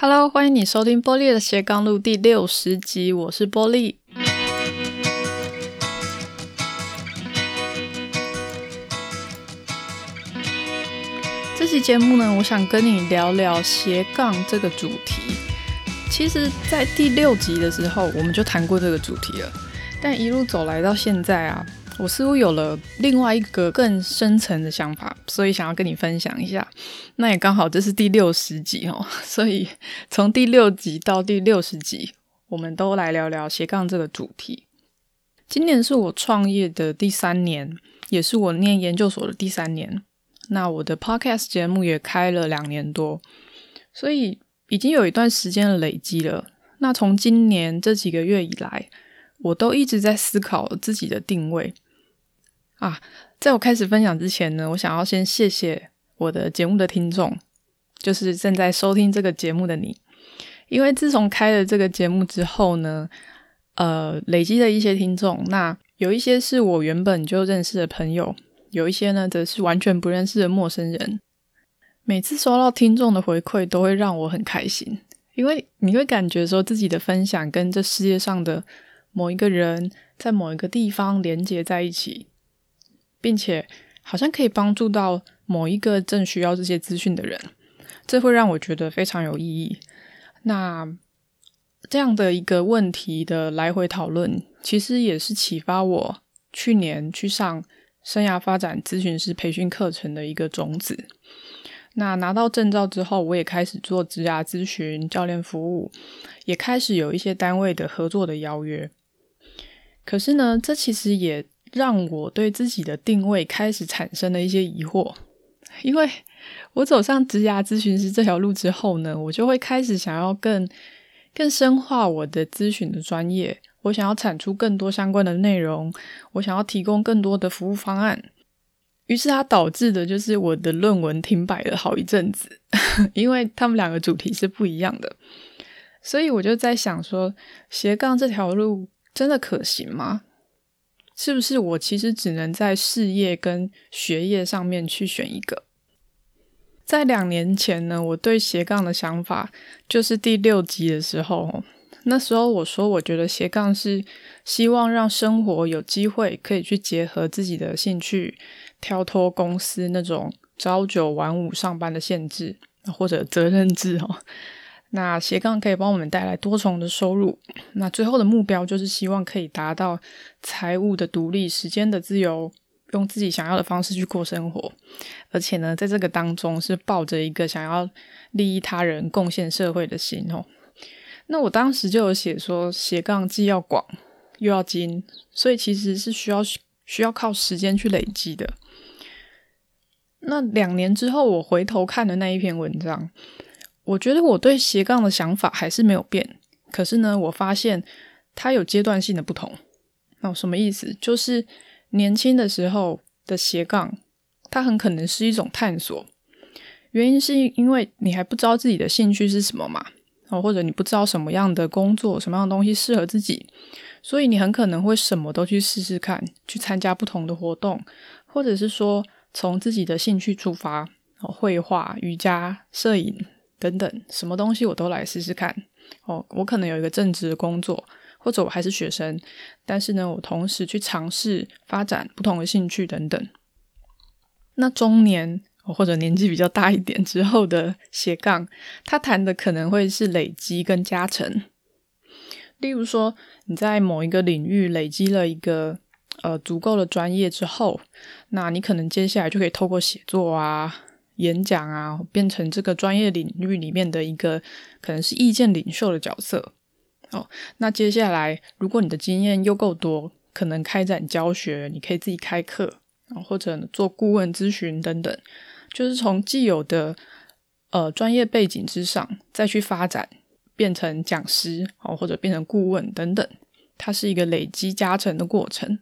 Hello，欢迎你收听波莉的斜杠路第六十集，我是波莉。这期节目呢，我想跟你聊聊斜杠这个主题。其实，在第六集的时候，我们就谈过这个主题了，但一路走来到现在啊。我似乎有了另外一个更深层的想法，所以想要跟你分享一下。那也刚好这是第六十集哦，所以从第六集到第六十集，我们都来聊聊斜杠这个主题。今年是我创业的第三年，也是我念研究所的第三年。那我的 podcast 节目也开了两年多，所以已经有一段时间的累积了。那从今年这几个月以来，我都一直在思考自己的定位。啊，在我开始分享之前呢，我想要先谢谢我的节目的听众，就是正在收听这个节目的你。因为自从开了这个节目之后呢，呃，累积了一些听众，那有一些是我原本就认识的朋友，有一些呢则是完全不认识的陌生人。每次收到听众的回馈，都会让我很开心，因为你会感觉说自己的分享跟这世界上的某一个人在某一个地方连接在一起。并且好像可以帮助到某一个正需要这些资讯的人，这会让我觉得非常有意义。那这样的一个问题的来回讨论，其实也是启发我去年去上生涯发展咨询师培训课程的一个种子。那拿到证照之后，我也开始做职涯咨询、教练服务，也开始有一些单位的合作的邀约。可是呢，这其实也让我对自己的定位开始产生了一些疑惑，因为我走上职涯咨询师这条路之后呢，我就会开始想要更更深化我的咨询的专业，我想要产出更多相关的内容，我想要提供更多的服务方案，于是它导致的就是我的论文停摆了好一阵子，因为他们两个主题是不一样的，所以我就在想说，斜杠这条路真的可行吗？是不是我其实只能在事业跟学业上面去选一个？在两年前呢，我对斜杠的想法就是第六集的时候，那时候我说，我觉得斜杠是希望让生活有机会可以去结合自己的兴趣，跳脱公司那种朝九晚五上班的限制或者责任制哦。那斜杠可以帮我们带来多重的收入，那最后的目标就是希望可以达到财务的独立、时间的自由，用自己想要的方式去过生活。而且呢，在这个当中是抱着一个想要利益他人、贡献社会的心哦。那我当时就有写说，斜杠既要广又要精，所以其实是需要需要靠时间去累积的。那两年之后，我回头看的那一篇文章。我觉得我对斜杠的想法还是没有变，可是呢，我发现它有阶段性的不同。那什么意思？就是年轻的时候的斜杠，它很可能是一种探索，原因是因为你还不知道自己的兴趣是什么嘛，哦，或者你不知道什么样的工作、什么样的东西适合自己，所以你很可能会什么都去试试看，去参加不同的活动，或者是说从自己的兴趣出发，哦，绘画、瑜伽、摄影。等等，什么东西我都来试试看。哦，我可能有一个正职的工作，或者我还是学生，但是呢，我同时去尝试发展不同的兴趣等等。那中年或者年纪比较大一点之后的斜杠，他谈的可能会是累积跟加成。例如说，你在某一个领域累积了一个呃足够的专业之后，那你可能接下来就可以透过写作啊。演讲啊，变成这个专业领域里面的一个可能是意见领袖的角色。哦，那接下来，如果你的经验又够多，可能开展教学，你可以自己开课，或者做顾问咨询等等，就是从既有的呃专业背景之上再去发展，变成讲师哦，或者变成顾问等等，它是一个累积加成的过程，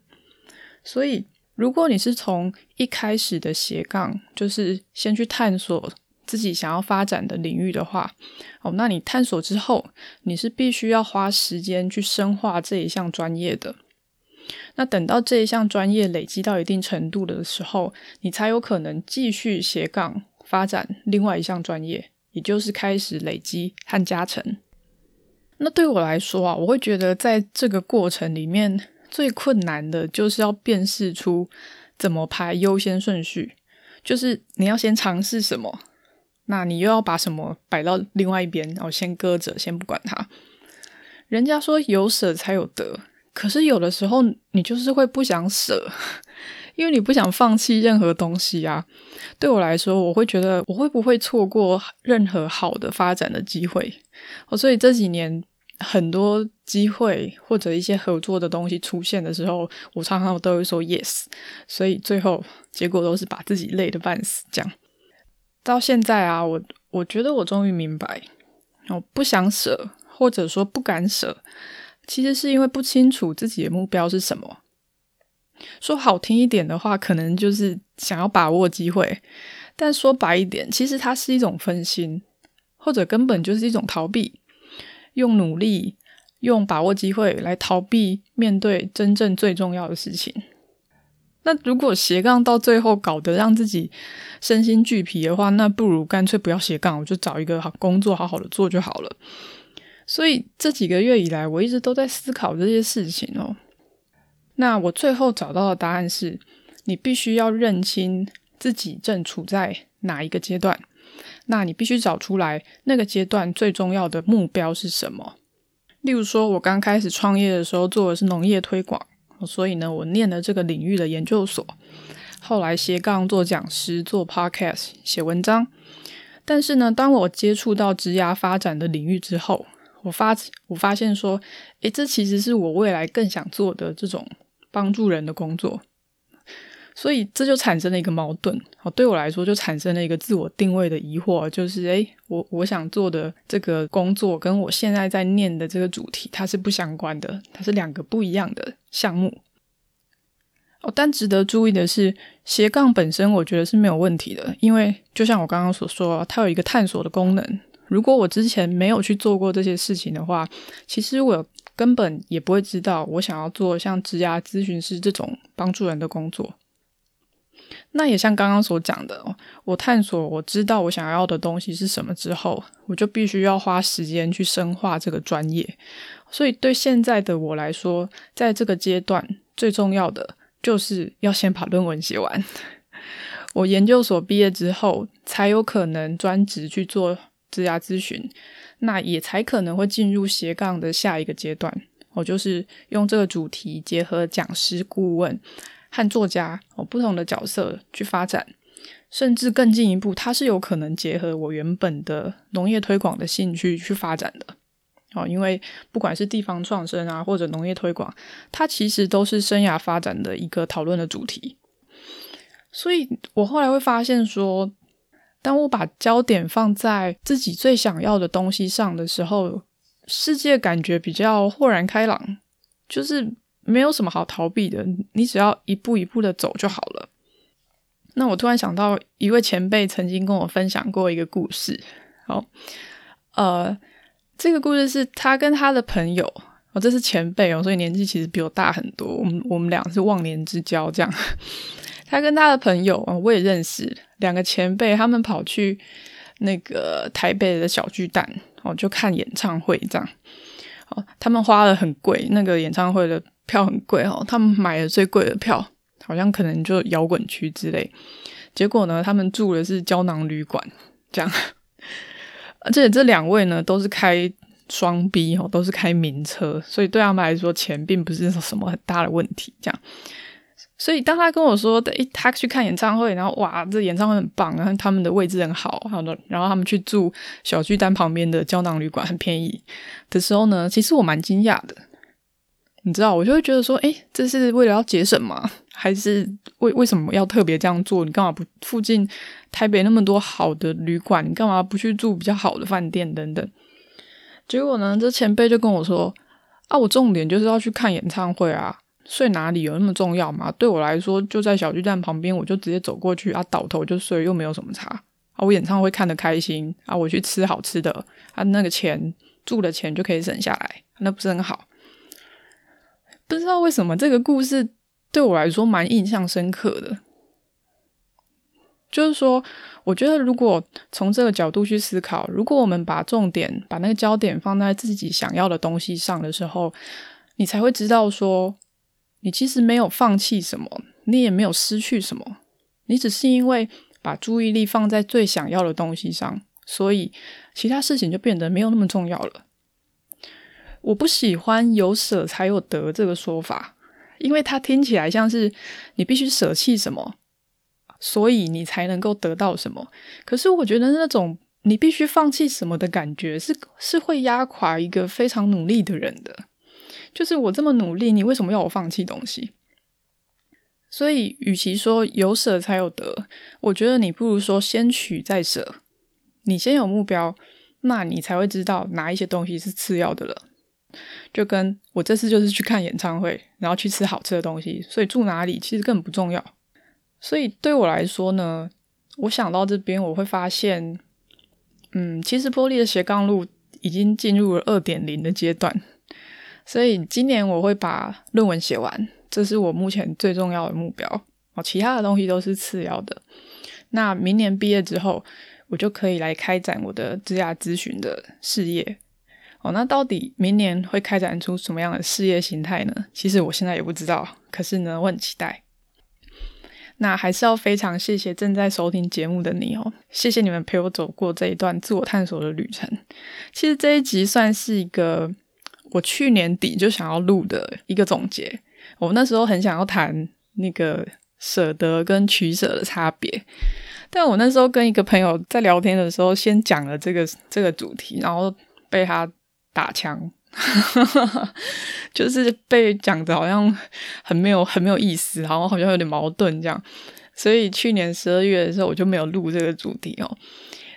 所以。如果你是从一开始的斜杠，就是先去探索自己想要发展的领域的话，哦，那你探索之后，你是必须要花时间去深化这一项专业的。那等到这一项专业累积到一定程度的时候，你才有可能继续斜杠发展另外一项专业，也就是开始累积和加成。那对我来说啊，我会觉得在这个过程里面最困难的就是要辨识出怎么排优先顺序，就是你要先尝试什么，那你又要把什么摆到另外一边，然后先搁着，先不管它。人家说有舍才有得，可是有的时候你就是会不想舍，因为你不想放弃任何东西啊。对我来说，我会觉得我会不会错过任何好的发展的机会？我，所以这几年很多机会或者一些合作的东西出现的时候，我常常都会说 yes，所以最后结果都是把自己累得半死。这样到现在啊，我我觉得我终于明白，我不想舍，或者说不敢舍，其实是因为不清楚自己的目标是什么。说好听一点的话，可能就是想要把握机会；但说白一点，其实它是一种分心，或者根本就是一种逃避。用努力、用把握机会来逃避面对真正最重要的事情。那如果斜杠到最后搞得让自己身心俱疲的话，那不如干脆不要斜杠，我就找一个好工作，好好的做就好了。所以这几个月以来，我一直都在思考这些事情哦。那我最后找到的答案是：你必须要认清自己正处在哪一个阶段。那你必须找出来那个阶段最重要的目标是什么。例如说，我刚开始创业的时候做的是农业推广，所以呢，我念了这个领域的研究所。后来斜杠做讲师、做 podcast、写文章。但是呢，当我接触到职涯发展的领域之后，我发我发现说，诶，这其实是我未来更想做的这种。帮助人的工作，所以这就产生了一个矛盾。哦，对我来说，就产生了一个自我定位的疑惑，就是，诶，我我想做的这个工作，跟我现在在念的这个主题，它是不相关的，它是两个不一样的项目。哦，但值得注意的是，斜杠本身，我觉得是没有问题的，因为就像我刚刚所说，它有一个探索的功能。如果我之前没有去做过这些事情的话，其实我。根本也不会知道我想要做像职涯咨询师这种帮助人的工作。那也像刚刚所讲的，我探索我知道我想要的东西是什么之后，我就必须要花时间去深化这个专业。所以对现在的我来说，在这个阶段最重要的就是要先把论文写完。我研究所毕业之后，才有可能专职去做职涯咨询。那也才可能会进入斜杠的下一个阶段，我就是用这个主题结合讲师、顾问和作家哦不同的角色去发展，甚至更进一步，它是有可能结合我原本的农业推广的兴趣去发展的哦。因为不管是地方创生啊，或者农业推广，它其实都是生涯发展的一个讨论的主题。所以我后来会发现说。当我把焦点放在自己最想要的东西上的时候，世界感觉比较豁然开朗，就是没有什么好逃避的，你只要一步一步的走就好了。那我突然想到一位前辈曾经跟我分享过一个故事，好，呃，这个故事是他跟他的朋友，哦，这是前辈哦，所以年纪其实比我大很多，我们我们俩是忘年之交，这样。他跟他的朋友啊，我也认识两个前辈，他们跑去那个台北的小巨蛋哦，就看演唱会这样。哦，他们花了很贵，那个演唱会的票很贵哦，他们买了最贵的票，好像可能就摇滚区之类。结果呢，他们住的是胶囊旅馆，这样。而且这两位呢，都是开双 B 哦，都是开名车，所以对他们来说，钱并不是什么很大的问题，这样。所以当他跟我说，诶，他去看演唱会，然后哇，这演唱会很棒，然后他们的位置很好，好的，然后他们去住小巨蛋旁边的胶囊旅馆，很便宜的时候呢，其实我蛮惊讶的。你知道，我就会觉得说，诶，这是为了要节省吗？还是为为什么要特别这样做？你干嘛不附近台北那么多好的旅馆，你干嘛不去住比较好的饭店等等？结果呢，这前辈就跟我说，啊，我重点就是要去看演唱会啊。睡哪里有那么重要吗？对我来说，就在小巨蛋旁边，我就直接走过去啊，倒头就睡，又没有什么差啊。我演唱会看得开心啊，我去吃好吃的啊，那个钱住的钱就可以省下来，那不是很好？不知道为什么这个故事对我来说蛮印象深刻的。就是说，我觉得如果从这个角度去思考，如果我们把重点、把那个焦点放在自己想要的东西上的时候，你才会知道说，你其实没有放弃什么，你也没有失去什么，你只是因为把注意力放在最想要的东西上，所以其他事情就变得没有那么重要了。我不喜欢“有舍才有得”这个说法，因为它听起来像是你必须舍弃什么。所以你才能够得到什么？可是我觉得那种你必须放弃什么的感觉是，是会压垮一个非常努力的人的。就是我这么努力，你为什么要我放弃东西？所以，与其说有舍才有得，我觉得你不如说先取再舍。你先有目标，那你才会知道哪一些东西是次要的了。就跟我这次就是去看演唱会，然后去吃好吃的东西，所以住哪里其实根本不重要。所以对我来说呢，我想到这边，我会发现，嗯，其实波莉的斜杠路已经进入了二点零的阶段。所以今年我会把论文写完，这是我目前最重要的目标哦。其他的东西都是次要的。那明年毕业之后，我就可以来开展我的职涯咨询的事业那到底明年会开展出什么样的事业形态呢？其实我现在也不知道，可是呢，我很期待。那还是要非常谢谢正在收听节目的你哦，谢谢你们陪我走过这一段自我探索的旅程。其实这一集算是一个我去年底就想要录的一个总结。我那时候很想要谈那个舍得跟取舍的差别，但我那时候跟一个朋友在聊天的时候，先讲了这个这个主题，然后被他打枪。就是被讲的好像很没有很没有意思，然后好像有点矛盾这样，所以去年十二月的时候我就没有录这个主题哦。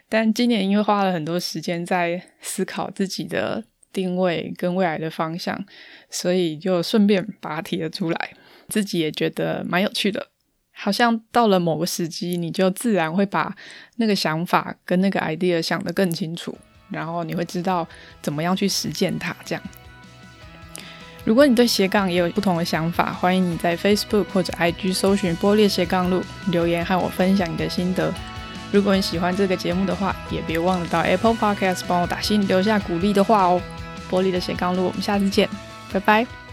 但今年因为花了很多时间在思考自己的定位跟未来的方向，所以就顺便把它提了出来，自己也觉得蛮有趣的。好像到了某个时机，你就自然会把那个想法跟那个 idea 想得更清楚。然后你会知道怎么样去实践它。这样，如果你对斜杠也有不同的想法，欢迎你在 Facebook 或者 IG 搜寻“玻璃斜杠路”留言和我分享你的心得。如果你喜欢这个节目的话，也别忘了到 Apple Podcast 帮我打心，留下鼓励的话哦。玻璃的斜杠路，我们下次见，拜拜。